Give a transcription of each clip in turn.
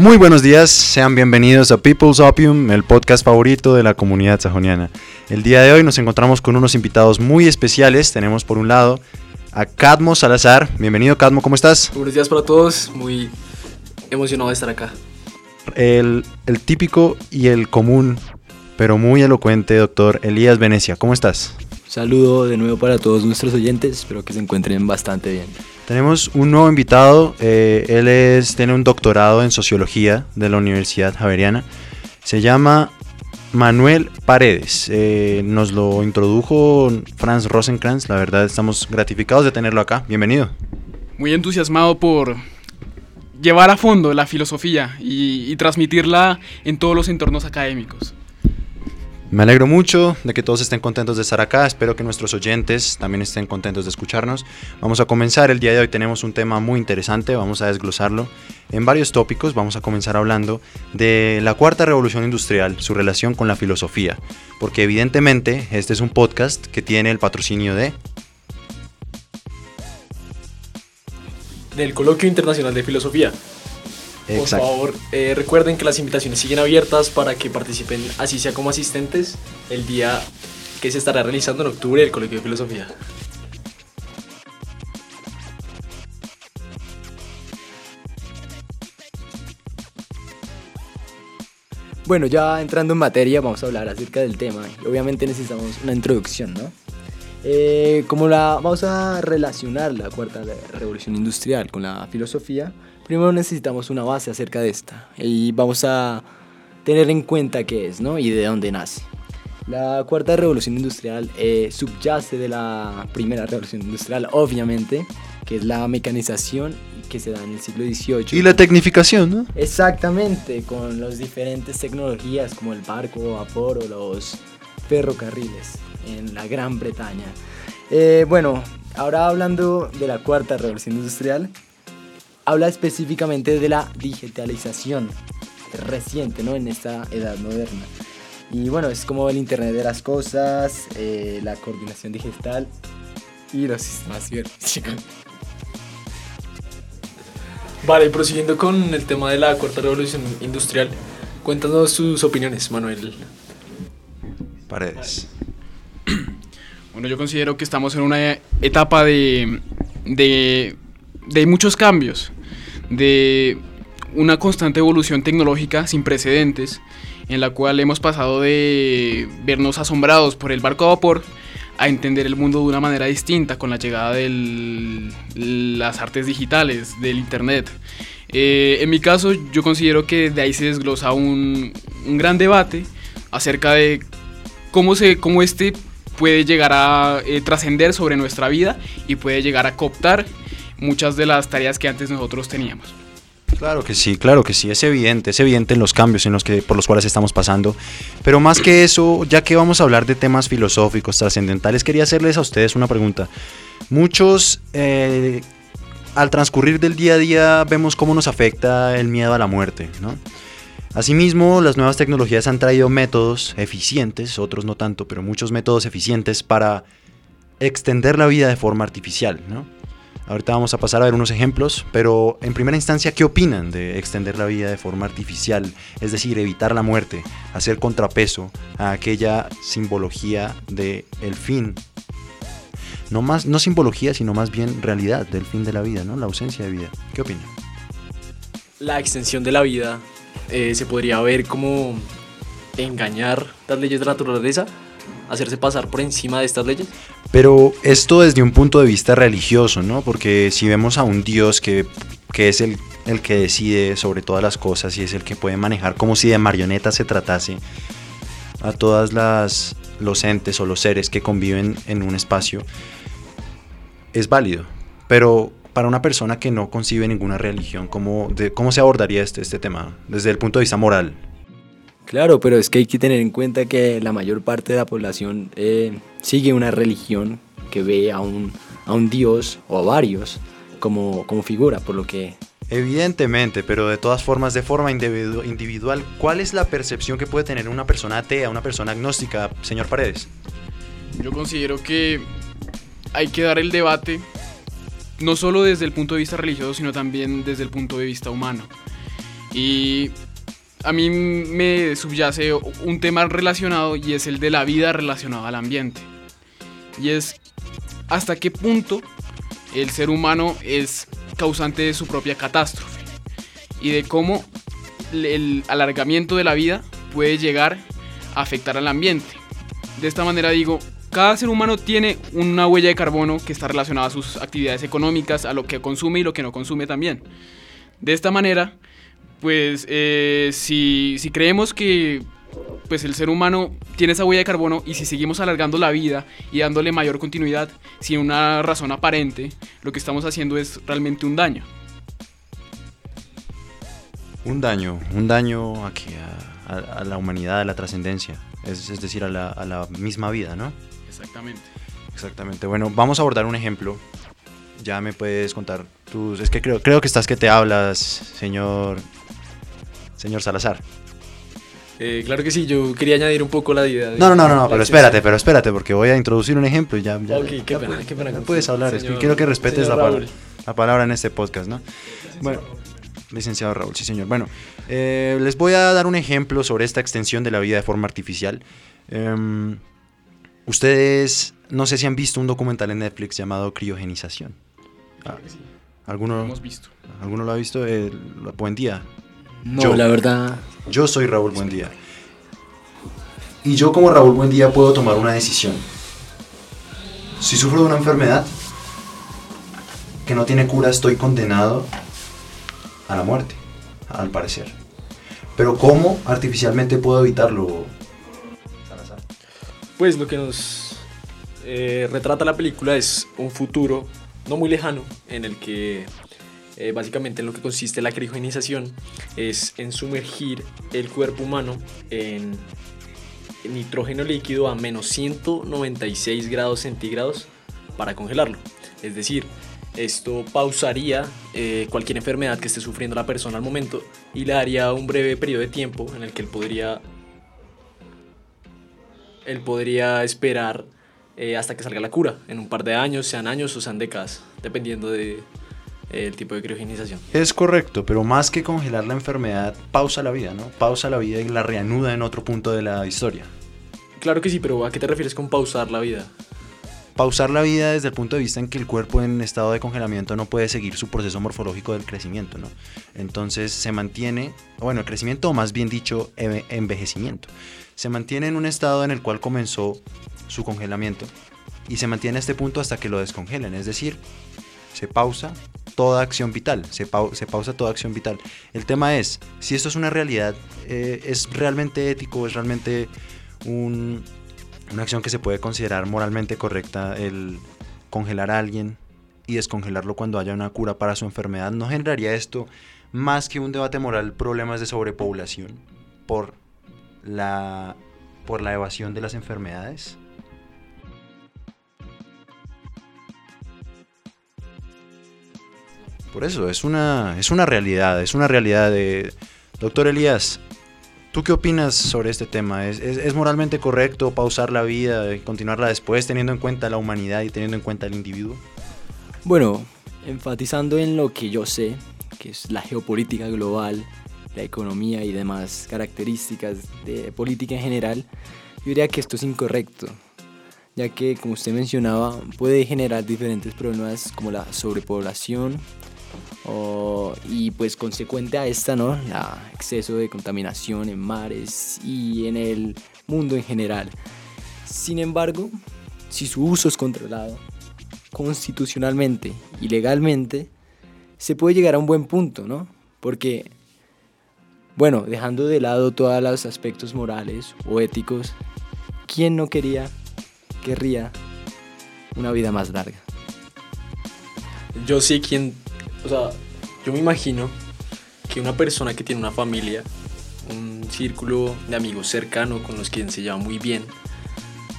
Muy buenos días, sean bienvenidos a People's Opium, el podcast favorito de la comunidad sajoniana. El día de hoy nos encontramos con unos invitados muy especiales. Tenemos por un lado a Cadmo Salazar. Bienvenido Cadmo, ¿cómo estás? Buenos días para todos, muy emocionado de estar acá. El, el típico y el común, pero muy elocuente doctor Elías Venecia, ¿cómo estás? Saludo de nuevo para todos nuestros oyentes, espero que se encuentren bastante bien. Tenemos un nuevo invitado, eh, él es, tiene un doctorado en sociología de la Universidad Javeriana, se llama Manuel Paredes, eh, nos lo introdujo Franz Rosenkrantz, la verdad estamos gratificados de tenerlo acá, bienvenido. Muy entusiasmado por llevar a fondo la filosofía y, y transmitirla en todos los entornos académicos. Me alegro mucho de que todos estén contentos de estar acá. Espero que nuestros oyentes también estén contentos de escucharnos. Vamos a comenzar. El día de hoy tenemos un tema muy interesante. Vamos a desglosarlo en varios tópicos. Vamos a comenzar hablando de la cuarta revolución industrial, su relación con la filosofía. Porque evidentemente este es un podcast que tiene el patrocinio de... Del Coloquio Internacional de Filosofía. Por Exacto. favor, eh, recuerden que las invitaciones siguen abiertas para que participen, así sea como asistentes, el día que se estará realizando en octubre el Colegio de Filosofía. Bueno, ya entrando en materia, vamos a hablar acerca del tema y obviamente necesitamos una introducción, ¿no? Eh, como la vamos a relacionar la cuarta revolución industrial con la filosofía, primero necesitamos una base acerca de esta y vamos a tener en cuenta qué es, ¿no? Y de dónde nace. La cuarta revolución industrial eh, subyace de la primera revolución industrial, obviamente, que es la mecanización que se da en el siglo XVIII. Y la tecnificación, ¿no? Exactamente, con las diferentes tecnologías como el barco, vapor o los ferrocarriles en la Gran Bretaña. Eh, bueno, ahora hablando de la cuarta revolución industrial, habla específicamente de la digitalización reciente, ¿no? En esta edad moderna. Y bueno, es como el Internet de las Cosas, eh, la coordinación digital y los sistemas cibernéticos. Vale, prosiguiendo con el tema de la cuarta revolución industrial, cuéntanos sus opiniones, Manuel. Paredes. Bueno, yo considero que estamos en una etapa de, de, de muchos cambios, de una constante evolución tecnológica sin precedentes, en la cual hemos pasado de vernos asombrados por el barco a vapor a entender el mundo de una manera distinta con la llegada de las artes digitales, del Internet. Eh, en mi caso, yo considero que de ahí se desglosa un, un gran debate acerca de cómo, se, cómo este puede llegar a eh, trascender sobre nuestra vida y puede llegar a cooptar muchas de las tareas que antes nosotros teníamos. Claro que sí, claro que sí, es evidente, es evidente en los cambios en los que, por los cuales estamos pasando. Pero más que eso, ya que vamos a hablar de temas filosóficos, trascendentales, quería hacerles a ustedes una pregunta. Muchos, eh, al transcurrir del día a día, vemos cómo nos afecta el miedo a la muerte, ¿no? Asimismo, las nuevas tecnologías han traído métodos eficientes, otros no tanto, pero muchos métodos eficientes para extender la vida de forma artificial, ¿no? Ahorita vamos a pasar a ver unos ejemplos, pero en primera instancia, ¿qué opinan de extender la vida de forma artificial? Es decir, evitar la muerte, hacer contrapeso a aquella simbología del el fin. No, más, no simbología, sino más bien realidad del fin de la vida, ¿no? La ausencia de vida. ¿Qué opinan? La extensión de la vida eh, se podría ver como engañar las leyes de la naturaleza, hacerse pasar por encima de estas leyes. Pero esto desde un punto de vista religioso, ¿no? Porque si vemos a un Dios que, que es el, el, que decide sobre todas las cosas y es el que puede manejar como si de marioneta se tratase a todas las los entes o los seres que conviven en un espacio, es válido. Pero para una persona que no concibe ninguna religión, ¿cómo, cómo se abordaría este, este tema desde el punto de vista moral? Claro, pero es que hay que tener en cuenta que la mayor parte de la población eh, sigue una religión que ve a un, a un dios o a varios como, como figura, por lo que... Evidentemente, pero de todas formas, de forma individu individual, ¿cuál es la percepción que puede tener una persona atea, una persona agnóstica, señor Paredes? Yo considero que hay que dar el debate no solo desde el punto de vista religioso, sino también desde el punto de vista humano. Y a mí me subyace un tema relacionado y es el de la vida relacionada al ambiente. Y es hasta qué punto el ser humano es causante de su propia catástrofe y de cómo el alargamiento de la vida puede llegar a afectar al ambiente. De esta manera digo, cada ser humano tiene una huella de carbono que está relacionada a sus actividades económicas, a lo que consume y lo que no consume también. De esta manera, pues eh, si, si, creemos que pues el ser humano tiene esa huella de carbono y si seguimos alargando la vida y dándole mayor continuidad sin una razón aparente, lo que estamos haciendo es realmente un daño. Un daño, un daño aquí a, la humanidad, a la trascendencia, es, es, decir, a la, a la misma vida, ¿no? Exactamente. Exactamente. Bueno, vamos a abordar un ejemplo. Ya me puedes contar tus... Es que creo, creo que estás que te hablas, señor... Señor Salazar. Eh, claro que sí, yo quería añadir un poco la idea. no, no, no, no, pero espérate, pero espérate, porque voy a introducir un ejemplo y ya. ya ok, qué pena, qué pena. puedes hablar, quiero que respetes la, palabra, la palabra en este podcast, ¿no? Bueno, licenciado Raúl, sí, señor. Bueno, eh, les voy a dar un ejemplo sobre esta extensión de la vida de forma artificial. Eh, Ustedes, no sé si han visto un documental en Netflix llamado Criogenización. Ah, sí. ¿Alguno, lo hemos visto. ¿Alguno lo ha visto? Eh, buen día. No, la verdad. Yo soy Raúl Buendía. Y yo como Raúl Buendía puedo tomar una decisión. Si sufro de una enfermedad que no tiene cura, estoy condenado a la muerte, al parecer. Pero ¿cómo artificialmente puedo evitarlo, pues lo que nos eh, retrata la película es un futuro no muy lejano en el que eh, básicamente en lo que consiste la criogenización es en sumergir el cuerpo humano en nitrógeno líquido a menos 196 grados centígrados para congelarlo. Es decir, esto pausaría eh, cualquier enfermedad que esté sufriendo la persona al momento y le daría un breve periodo de tiempo en el que él podría él podría esperar eh, hasta que salga la cura, en un par de años, sean años o sean décadas, dependiendo de, eh, tipo de criogenización. Es correcto, pero más que congelar la enfermedad, pausa la vida, ¿no? Pausa la vida y la reanuda en otro punto de la historia. Claro que sí, pero ¿a qué te refieres con pausar la vida? Pausar la vida desde el punto de vista en que el cuerpo en estado de congelamiento no puede seguir su proceso morfológico del crecimiento, ¿no? Entonces se mantiene, bueno, el crecimiento o más bien dicho, envejecimiento se mantiene en un estado en el cual comenzó su congelamiento y se mantiene a este punto hasta que lo descongelen, es decir, se pausa toda acción vital, se, pausa toda acción vital. El tema es, si esto es una realidad, eh, ¿es realmente ético, es realmente una acción que se puede considerar moralmente correcta el congelar a alguien y descongelarlo cuando haya una cura para su enfermedad? ¿No generaría esto más que un debate moral problemas de sobrepoblación por la, por la evasión de las enfermedades? Por eso, es una, es una realidad, es una realidad de... Doctor Elías, ¿tú qué opinas sobre este tema? ¿Es, es, moralmente correcto pausar la vida continuarla después teniendo en cuenta la humanidad y teniendo en cuenta el individuo? Bueno, enfatizando en lo que yo sé, que es la geopolítica global, la economía y demás características de política en general, yo diría que esto es incorrecto, ya que como usted mencionaba puede generar diferentes problemas como la sobrepoblación y pues consecuente a esta, ¿no? La exceso de contaminación en mares y en el mundo en general. Sin embargo, si su uso es controlado constitucionalmente y legalmente, se puede llegar a un buen punto, ¿no? Porque bueno, dejando de lado todos los aspectos morales o éticos, ¿quién no quería, querría una vida más larga? Yo sí, quien, o sea, yo me imagino que una persona que tiene una familia, un círculo de amigos cercano con los quien se lleva muy bien,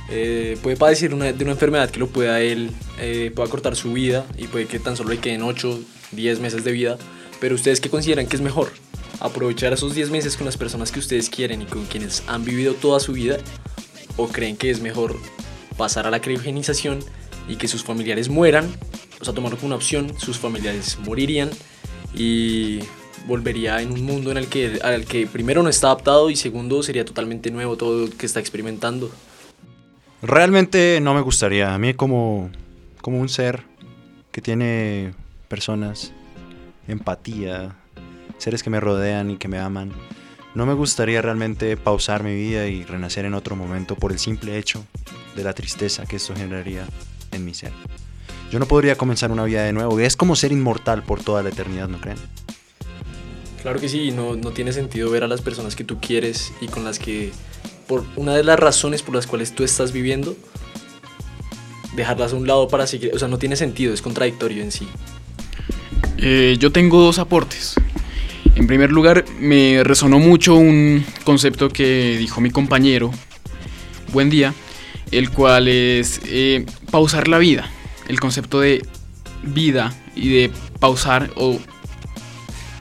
eh, puede padecer una, de una enfermedad que lo pueda él, eh, pueda cortar su vida y puede que tan solo le queden 8, 10 meses de vida, pero ustedes qué consideran que es mejor? aprovechar esos 10 meses con las personas que ustedes quieren y con quienes han vivido toda su vida? ¿O creen que es mejor pasar a la criogenización y que sus familiares mueran? O sea, tomarlo como una opción, sus familiares morirían y volvería en un mundo en el que, al que primero no está adaptado y segundo sería totalmente nuevo todo lo que está experimentando. Realmente no me gustaría. A mí como, como un ser que tiene personas, empatía, seres que me rodean y que me aman, no me gustaría realmente pausar mi vida y renacer en otro momento por el simple hecho de la tristeza que esto generaría en mi ser. Yo no podría comenzar una vida de nuevo. Es como ser inmortal por toda la eternidad, ¿no creen? Claro que sí, no, no tiene sentido ver a las personas que tú quieres y con las que, por una de las razones por las cuales tú estás viviendo, dejarlas a un lado para seguir. O sea, no tiene sentido, es contradictorio en sí. Eh, yo tengo dos aportes. En primer lugar, me resonó mucho un concepto que dijo mi compañero, Buen Día, el cual es eh, pausar la vida. El concepto de vida y de pausar o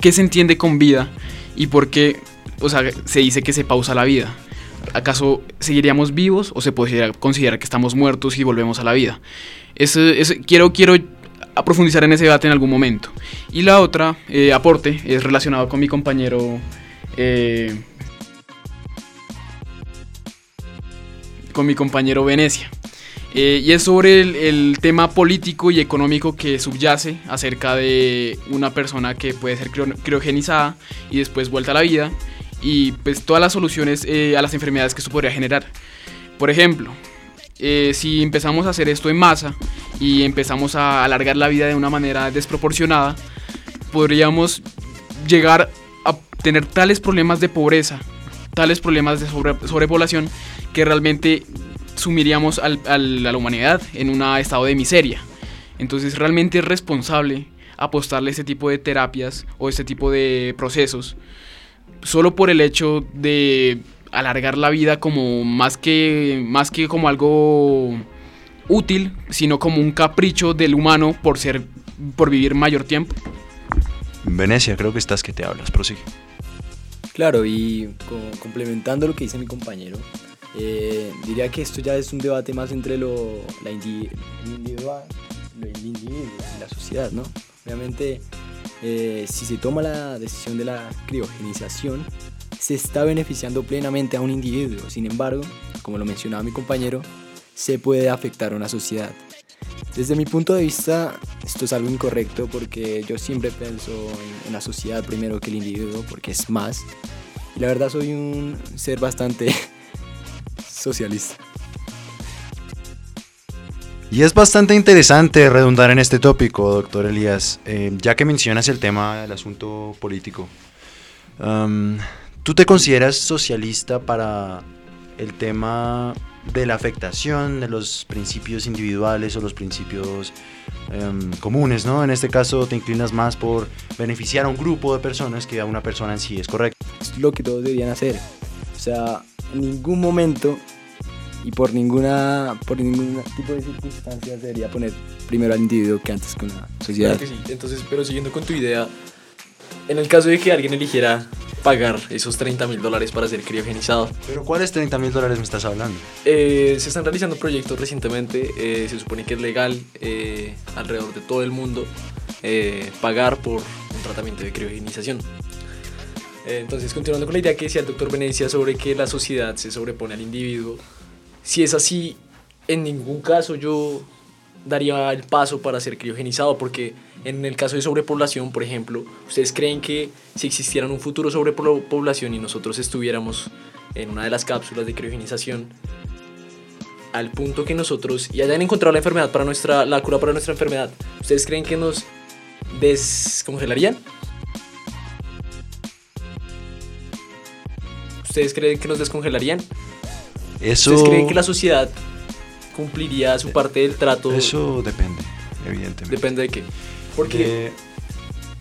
qué se entiende con vida y por qué o sea, se dice que se pausa la vida. ¿Acaso seguiríamos vivos o se podría considerar que estamos muertos y volvemos a la vida? Eso, quiero, quiero profundizar en ese debate en algún momento. Y la otra eh, aporte es relacionado con mi compañero eh, con mi compañero Venecia. Eh, y es sobre el, tema político y económico que subyace acerca de una persona que puede ser criogenizada y después vuelta a la vida y pues todas las soluciones eh, a las enfermedades que esto podría generar. Por ejemplo, eh, si empezamos a hacer esto en masa y empezamos a alargar la vida de una manera desproporcionada, podríamos llegar a tener tales problemas de pobreza, tales problemas de sobrepoblación, que realmente sumiríamos a la humanidad en un estado de miseria. Entonces realmente es responsable apostarle a este tipo de terapias o este tipo de procesos solo por el hecho de alargar la vida como más que más que como algo útil, sino como un capricho del humano por ser por vivir mayor tiempo. Venecia, creo que estás que te hablas, prosigue. Claro, y complementando lo que dice mi compañero, eh, diría que esto ya es un debate más entre lo, la individual, lo individuo y la sociedad, ¿no? Obviamente, eh, si se toma la decisión de la criogenización, se está beneficiando plenamente a un individuo. Sin embargo, como lo mencionaba mi compañero, se puede afectar a una sociedad. Desde mi punto de vista, esto es algo incorrecto porque yo siempre pienso en la sociedad primero que el individuo, porque es más. Y la verdad soy un ser bastante socialista. Y es bastante interesante redundar en este tópico, doctor Elías, eh, ya que mencionas el tema del asunto político. ¿Tú te consideras socialista para el tema de la afectación de los principios individuales o los principios em, comunes, ¿no? En este caso te inclinas más por beneficiar a un grupo de personas que a una persona en sí, ¿es correcto? Es lo que todos deberían hacer. O sea, en ningún momento y por ninguna por ningún tipo de circunstancias debería poner primero al individuo que antes con la sociedad. Claro que sí. Entonces, pero siguiendo con tu idea, en el caso de que alguien eligiera pagar esos 30 mil dólares para ser criogenizado. ¿Pero cuáles 30 mil dólares me estás hablando? Eh, se están realizando proyectos recientemente, eh, se supone que es legal eh, alrededor de todo el mundo pagar por un tratamiento de criogenización. Entonces, continuando con la idea que decía el doctor Venecia sobre que la sociedad se sobrepone al individuo, si es así, en ningún caso yo daría el paso para ser criogenizado, porque en el caso de sobrepoblación, por ejemplo, ¿ustedes creen que si existiera un futuro sobrepoblación y nosotros estuviéramos en una de las cápsulas de criogenización, al punto que nosotros ya hayan encontrado la enfermedad para nuestra, la cura para nuestra enfermedad, ¿ustedes creen que nos descongelarían? ¿Ustedes creen que nos descongelarían? ¿Ustedes creen que la sociedad cumpliría su parte del trato? Eso depende, evidentemente. ¿Depende de qué? Porque,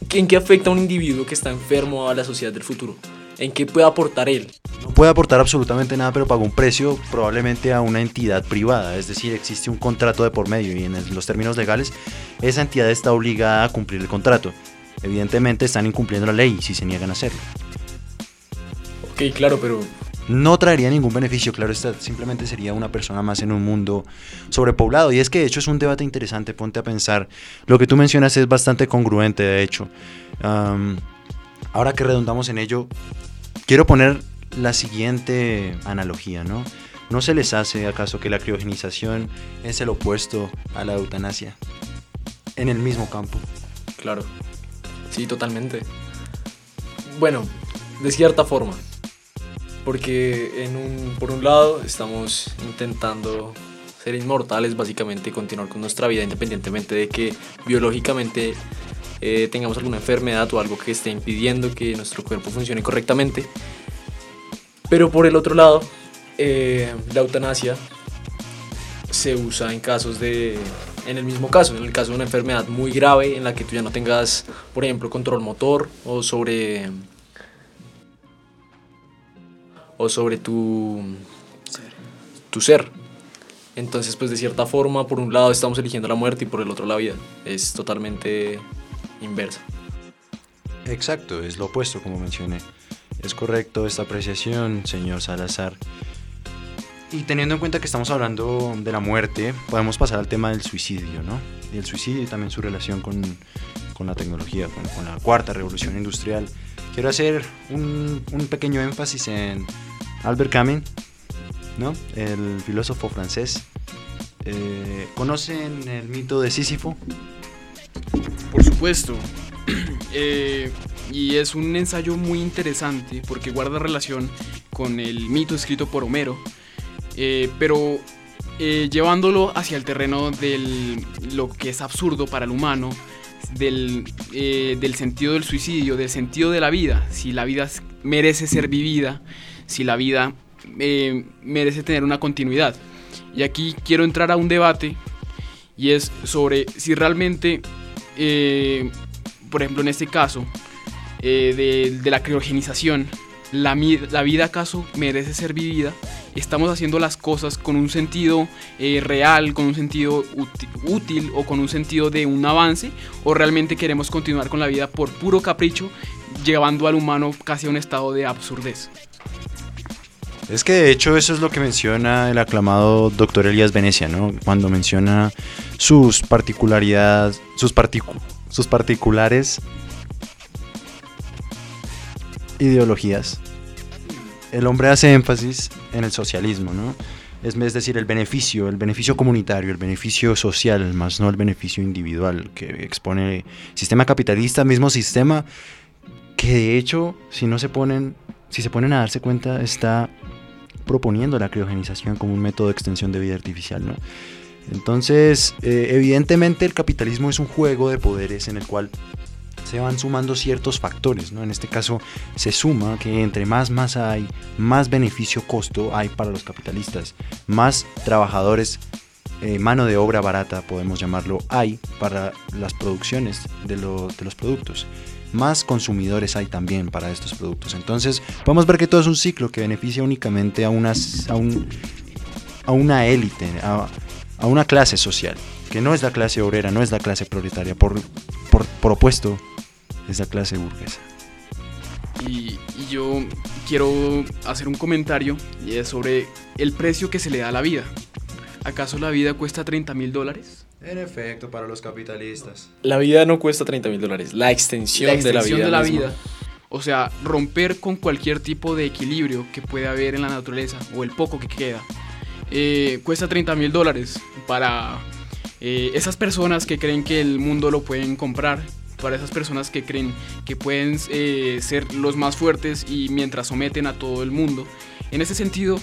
¿en qué afecta a un individuo que está enfermo a la sociedad del futuro? ¿En qué puede aportar él? No puede aportar absolutamente nada, pero paga un precio probablemente a una entidad privada. Es decir, existe un contrato de por medio y en los términos legales esa entidad está obligada a cumplir el contrato. Evidentemente están incumpliendo la ley si se niegan a hacerlo. Ok, claro, pero no traería ningún beneficio, claro está, simplemente sería una persona más en un mundo sobrepoblado. Y es que de hecho es un debate interesante, ponte a pensar. Lo que tú mencionas es bastante congruente, de hecho. ahora que redundamos en ello, quiero poner la siguiente analogía, ¿no? ¿No se les hace acaso que la criogenización es el opuesto a la eutanasia? En el mismo campo. Claro. Sí, totalmente. Bueno, de cierta forma. Porque por un lado estamos intentando ser inmortales, básicamente, continuar con nuestra vida independientemente de que biológicamente eh, tengamos alguna enfermedad o algo que esté impidiendo que nuestro cuerpo funcione correctamente. Pero por el otro lado, eh, la eutanasia se usa en casos de, en el mismo caso, en el caso de una enfermedad muy grave en la que tú ya no tengas, por ejemplo, control motor o sobre, o sobre tu, tu ser. Entonces, pues de cierta forma, por un lado estamos eligiendo la muerte y por el otro la vida. Es totalmente inversa. Exacto, es lo opuesto como mencioné. Es correcto esta apreciación, señor Salazar. Y teniendo en cuenta que estamos hablando de la muerte, podemos pasar al tema del suicidio, ¿no? Y el suicidio y también su relación con, con la tecnología, con, con, la cuarta revolución industrial. Quiero hacer un, un pequeño énfasis en Albert Camus, ¿no? El filósofo francés. Eh, ¿Conocen el mito de Sísifo? Por supuesto. eh, y es un ensayo muy interesante porque guarda relación con el mito escrito por Homero, eh, pero eh, llevándolo hacia el terreno de lo que es absurdo para el humano, del, del, sentido del suicidio, del sentido de la vida, si la vida merece ser vivida, si la vida eh, merece tener una continuidad. Y aquí quiero entrar a un debate y es sobre si realmente, eh, por ejemplo en este caso, eh, de, la criogenización, la, la, vida acaso merece ser vivida, estamos haciendo las cosas con un sentido real, con un sentido útil o con un sentido de un avance, o realmente queremos continuar con la vida por puro capricho, llevando al humano casi a un estado de absurdez. Es que de hecho eso es lo que menciona el aclamado doctor Elías Venecia, ¿no? Cuando menciona sus particularidades, sus, particu sus particulares ideologías. El hombre hace énfasis en el socialismo, ¿no? Es, es decir, el beneficio, el beneficio comunitario, el beneficio social, más no el beneficio individual que expone el sistema capitalista, mismo sistema que de hecho, si no se ponen, si se ponen a darse cuenta, está proponiendo la criogenización como un método de extensión de vida artificial, ¿no? Entonces, eh, evidentemente el capitalismo es un juego de poderes en el cual se van sumando ciertos factores, ¿no? En este caso se suma que entre más masa hay, más beneficio-costo hay para los capitalistas, más trabajadores, eh, mano de obra barata, podemos llamarlo, hay para las producciones de, de los productos más consumidores hay también para estos productos. Entonces, podemos ver que todo es un ciclo que beneficia únicamente a, unas, a, un, a una élite, a, una clase social, que no es la clase obrera, no es la clase proletaria, por, por, opuesto, es la clase burguesa. Y, yo quiero hacer un comentario sobre el precio que se le da a la vida. ¿Acaso la vida cuesta 30 mil dólares? En efecto, para los capitalistas. La vida no cuesta 30 mil dólares, la extensión, la extensión de la vida. De la vida. O sea, romper con cualquier tipo de equilibrio que pueda haber en la naturaleza o el poco que queda. Eh, cuesta 30 mil dólares para eh, esas personas que creen que el mundo lo pueden comprar. Para esas personas que creen que pueden eh, ser los más fuertes y mientras someten a todo el mundo. En ese sentido,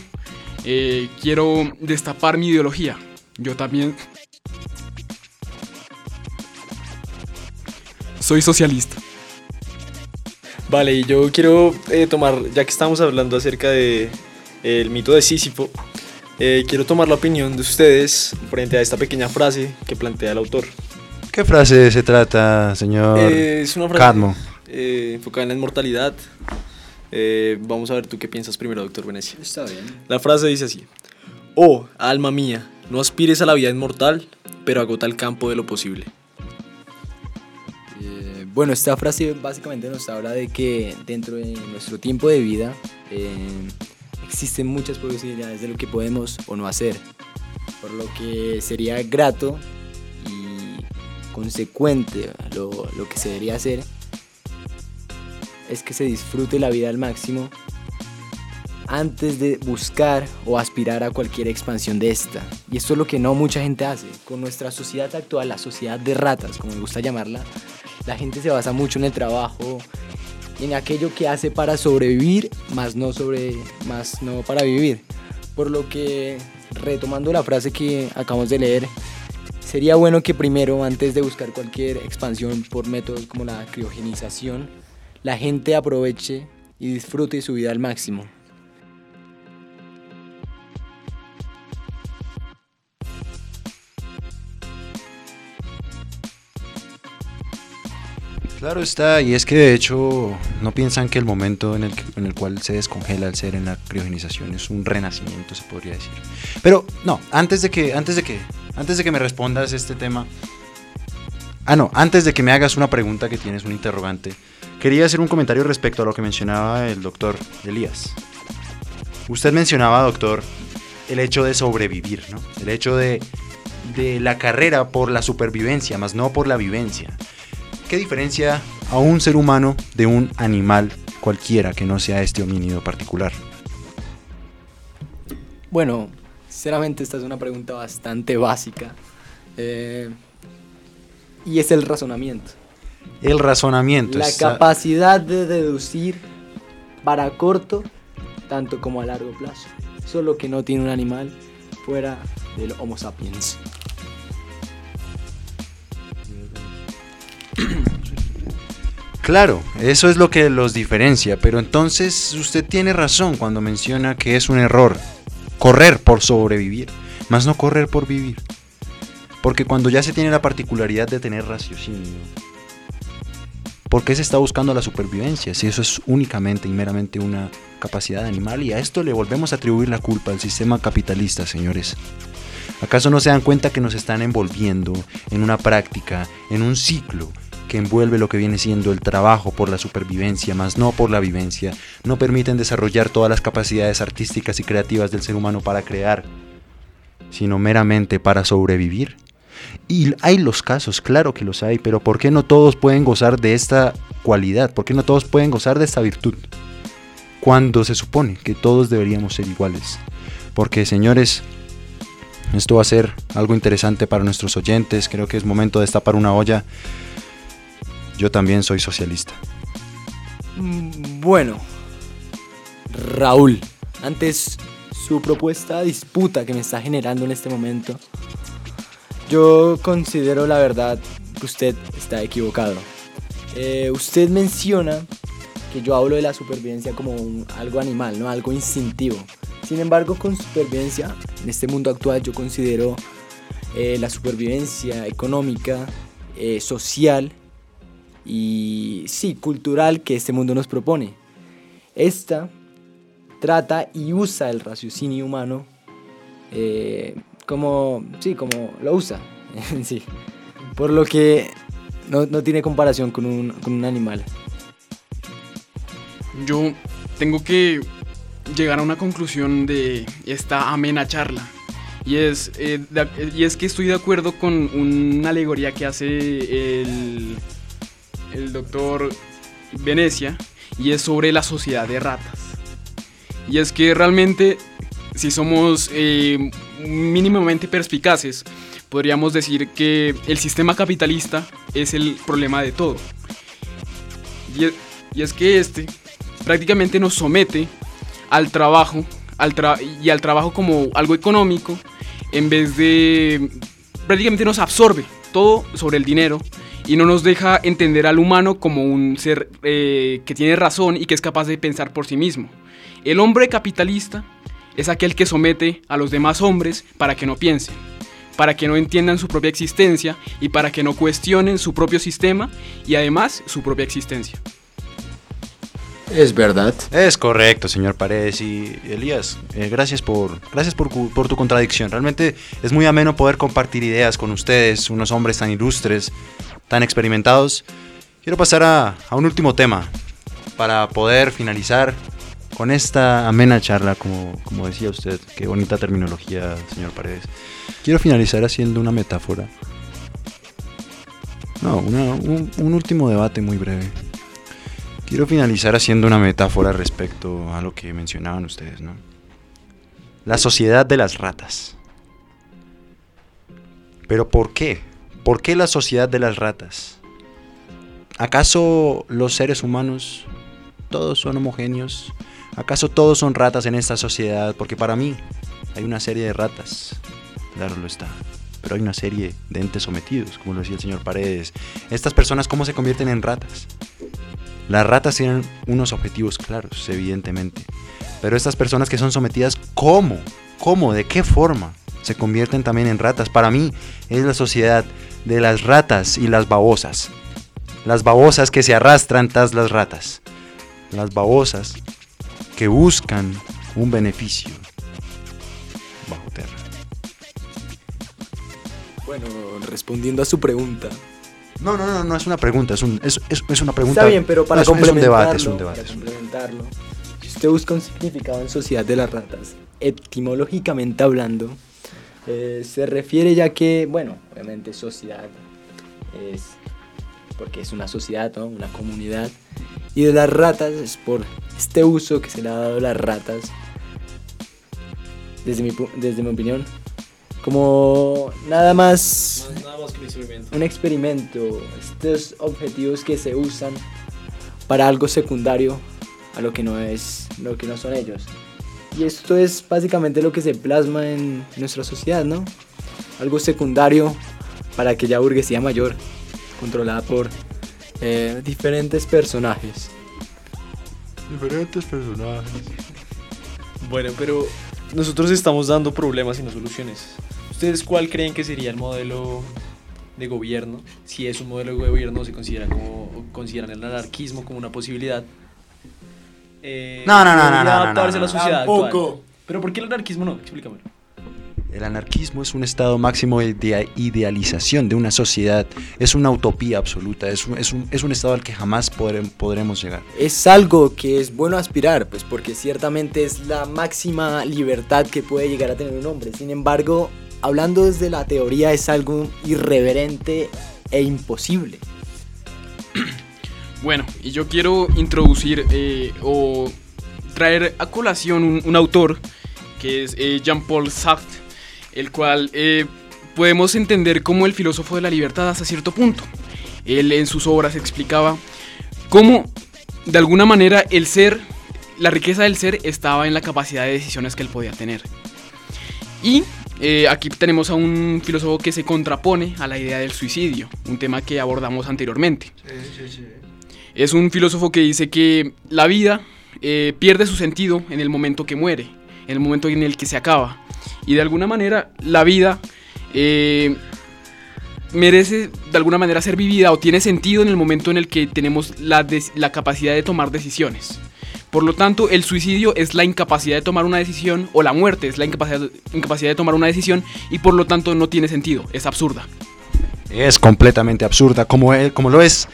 eh, quiero destapar mi ideología. Yo también soy socialista. Vale, y yo quiero eh, tomar, ya que estamos hablando acerca de eh, el mito de Sísifo, eh, quiero tomar la opinión de ustedes frente a esta pequeña frase que plantea el autor. ¿Qué frase se trata, señor es una frase Cadmo? enfocada en la inmortalidad. vamos a ver tú qué piensas primero, doctor Venecia. Está bien. La frase dice así: Oh, alma mía, no aspires a la vida inmortal, pero agota el campo de lo posible. Bueno, esta frase básicamente nos habla de que dentro de nuestro tiempo de vida eh, existen muchas posibilidades de lo que podemos o no hacer, por lo que sería grato y consecuente lo, lo que se debería hacer es que se disfrute la vida al máximo antes de buscar o aspirar a cualquier expansión de esta. Y esto es lo que no mucha gente hace. Con nuestra sociedad actual, la sociedad de ratas, como me gusta llamarla, la gente se basa mucho en el trabajo, en aquello que hace para sobrevivir, más no, sobre, más no para vivir. Por lo que, retomando la frase que acabamos de leer, sería bueno que primero, antes de buscar cualquier expansión por métodos como la criogenización, la gente aproveche y disfrute su vida al máximo. Claro está, y es que de hecho no piensan que el momento en el, en el cual se descongela el ser en la criogenización es un renacimiento, se podría decir. Pero no, antes de que, antes de que, antes de que me respondas este tema, ah no, antes de que me hagas una pregunta que tienes un interrogante, quería hacer un comentario respecto a lo que mencionaba el doctor Elías. Usted mencionaba, doctor, el hecho de sobrevivir, ¿no? El hecho de, de la carrera por la supervivencia, más no por la vivencia. ¿Qué diferencia a un ser humano de un animal cualquiera que no sea este homínido particular? Bueno, sinceramente esta es una pregunta bastante básica. Eh, y es el razonamiento. El razonamiento. La está- capacidad de deducir para corto, tanto como a largo plazo. Solo que no tiene un animal fuera del Homo sapiens. Claro, eso es lo que los diferencia, pero entonces usted tiene razón cuando menciona que es un error correr por sobrevivir, más no correr por vivir. Porque cuando ya se tiene la particularidad de tener raciocinio, ¿por qué se está buscando la supervivencia si eso es únicamente y meramente una capacidad animal? Y a esto le volvemos a atribuir la culpa al sistema capitalista, señores. ¿Acaso no se dan cuenta que nos están envolviendo en una práctica, en un ciclo que envuelve lo que viene siendo el trabajo por la supervivencia, más no por la vivencia? No permiten desarrollar todas las capacidades artísticas y creativas del ser humano para crear, sino meramente para sobrevivir. Y hay los casos, claro que los hay, pero ¿por qué no todos pueden gozar de esta cualidad? ¿Por qué no todos pueden gozar de esta virtud? Cuando se supone que todos deberíamos ser iguales. Porque, señores, esto va a ser algo interesante para nuestros oyentes. Creo que es momento de destapar una olla. Yo también soy socialista. Mm, Bueno, Raúl, antes su propuesta disputa que me está generando en este momento, yo considero la verdad que usted está equivocado. Eh, usted menciona que yo hablo de la supervivencia como algo animal, ¿no? algo instintivo. Sin embargo, con supervivencia, en este mundo actual yo considero eh, la supervivencia económica, eh, social y sí, cultural que este mundo nos propone. Esta trata y usa el raciocinio humano eh, como, sí, como lo usa, sí. Por lo que no, no tiene comparación con un, con un animal. Yo tengo que llegar a una conclusión de esta amena charla. Y es, eh, y es que estoy de acuerdo con una alegoría que hace el, el doctor Venecia y es sobre la sociedad de ratas. Y es que realmente, si somos eh, mínimamente perspicaces, podríamos decir que el sistema capitalista es el problema de todo. Y es, que este prácticamente nos somete al trabajo al y al trabajo como algo económico en vez de prácticamente nos absorbe todo sobre el dinero y no nos deja entender al humano como un ser eh, que tiene razón y que es capaz de pensar por sí mismo. El hombre capitalista es aquel que somete a los demás hombres para que no piensen, para que no entiendan su propia existencia y para que no cuestionen su propio sistema y además su propia existencia. Es verdad. Es correcto, señor Paredes y Elías. eh, gracias por, gracias por, tu contradicción. Realmente es muy ameno poder compartir ideas con ustedes, unos hombres tan ilustres, tan experimentados. Quiero pasar a, a un último tema para poder finalizar con esta amena charla, como, como decía usted. Qué bonita terminología, señor Paredes. Quiero finalizar haciendo una metáfora. No, una- un, un último debate muy breve. Quiero finalizar haciendo una metáfora respecto a lo que mencionaban ustedes, ¿no? La sociedad de las ratas. Pero ¿por qué? ¿Por qué la sociedad de las ratas? ¿Acaso los seres humanos todos son homogéneos? ¿Acaso todos son ratas en esta sociedad? Porque para mí hay una serie de ratas, claro lo está, pero hay una serie de entes sometidos, como lo decía el señor Paredes. Estas personas, ¿cómo se convierten en ratas? Las ratas tienen unos objetivos claros, evidentemente, pero estas personas que son sometidas, ¿cómo? ¿Cómo? ¿De qué forma? Se convierten también en ratas. Para mí es la sociedad de las ratas y las babosas. Las babosas que se arrastran tras las ratas. Las babosas que buscan un beneficio bajo tierra. Bueno, respondiendo a su pregunta. No, no, no, no es una pregunta, es, un, es, es, es una pregunta. Está bien, pero para no, un- es un complementarlo, debate, es un debate. para complementarlo, si usted busca un significado en Sociedad de las Ratas, etimológicamente hablando, eh, se refiere ya que, bueno, obviamente sociedad es porque es una sociedad, ¿no? una comunidad, y de las ratas es por este uso que se le ha dado a las ratas, desde mi, desde mi opinión, como nada más Nada más que un experimento. un experimento, estos objetivos que se usan para algo secundario a lo que no es, lo que no son ellos. Y esto es básicamente lo que se plasma en nuestra sociedad, ¿no? Algo secundario para aquella burguesía mayor, controlada por eh, diferentes personajes. Diferentes personajes. Bueno, pero nosotros estamos dando problemas y no soluciones. ¿Ustedes cuál creen que sería el modelo de gobierno? Si es un modelo de gobierno, se considera como consideran el anarquismo como una posibilidad. Eh, No, no, no, no, no, no, adaptarse a la no. sociedad Tampoco. actual. Pero ¿por qué el anarquismo no? Explícame. El anarquismo es un estado máximo de idea- idealización de una sociedad, es una utopía absoluta, es un, es un, es un estado al que jamás podre- podremos llegar. Es algo que es bueno aspirar, pues porque ciertamente es la máxima libertad que puede llegar a tener un hombre. Sin embargo, hablando desde la teoría es algo irreverente e imposible. Bueno, y yo quiero introducir eh, o traer a colación un, autor que es eh, Jean-Paul Sartre, el cual eh, podemos entender como el filósofo de la libertad hasta cierto punto. Él en sus obras explicaba cómo de alguna manera el ser, la riqueza del ser estaba en la capacidad de decisiones que él podía tener. Y aquí tenemos a un filósofo que se contrapone a la idea del suicidio, un tema que abordamos anteriormente. Es un filósofo que dice que la vida eh, pierde su sentido en el momento que muere, en el momento en el que se acaba. Y de alguna manera la vida eh, merece de alguna manera ser vivida o tiene sentido en el momento en el que tenemos la, capacidad de tomar decisiones. Por lo tanto, el suicidio es la incapacidad de tomar una decisión o la muerte es la incapacidad, de tomar una decisión y por lo tanto no tiene sentido, es absurda. Es completamente absurda, como, el- como lo es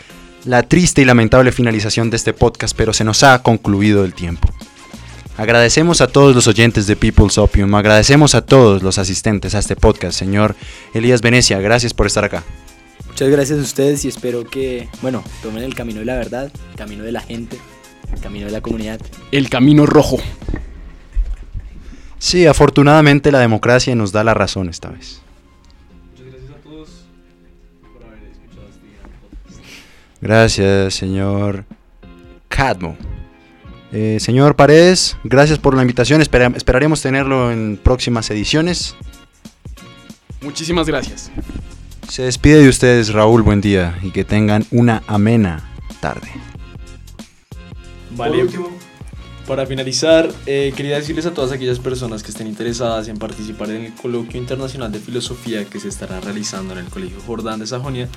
la triste y lamentable finalización de este podcast, pero se nos ha concluido el tiempo. Agradecemos a todos los oyentes de People's Opium, agradecemos a todos los asistentes a este podcast, señor Elías Venecia, gracias por estar acá. Muchas gracias a ustedes y espero que, bueno, tomen el camino de la verdad, el camino de la gente, el camino de la comunidad. El camino rojo. Sí, afortunadamente la democracia nos da la razón esta vez. Gracias, señor Cadmo. Eh, señor Paredes, gracias por la invitación. Espera- esperaremos tenerlo en próximas ediciones. Muchísimas gracias. Se despide de ustedes, Raúl. Buen día y que tengan una amena tarde. Vale. Para finalizar, eh, quería decirles a todas aquellas personas que estén interesadas en participar en el coloquio internacional de filosofía que se estará realizando en el Colegio Jordán de Sajonia,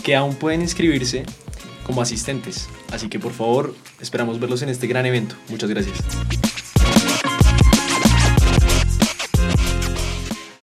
que aún pueden inscribirse como asistentes. Así que por favor, esperamos verlos en este gran evento. Muchas gracias.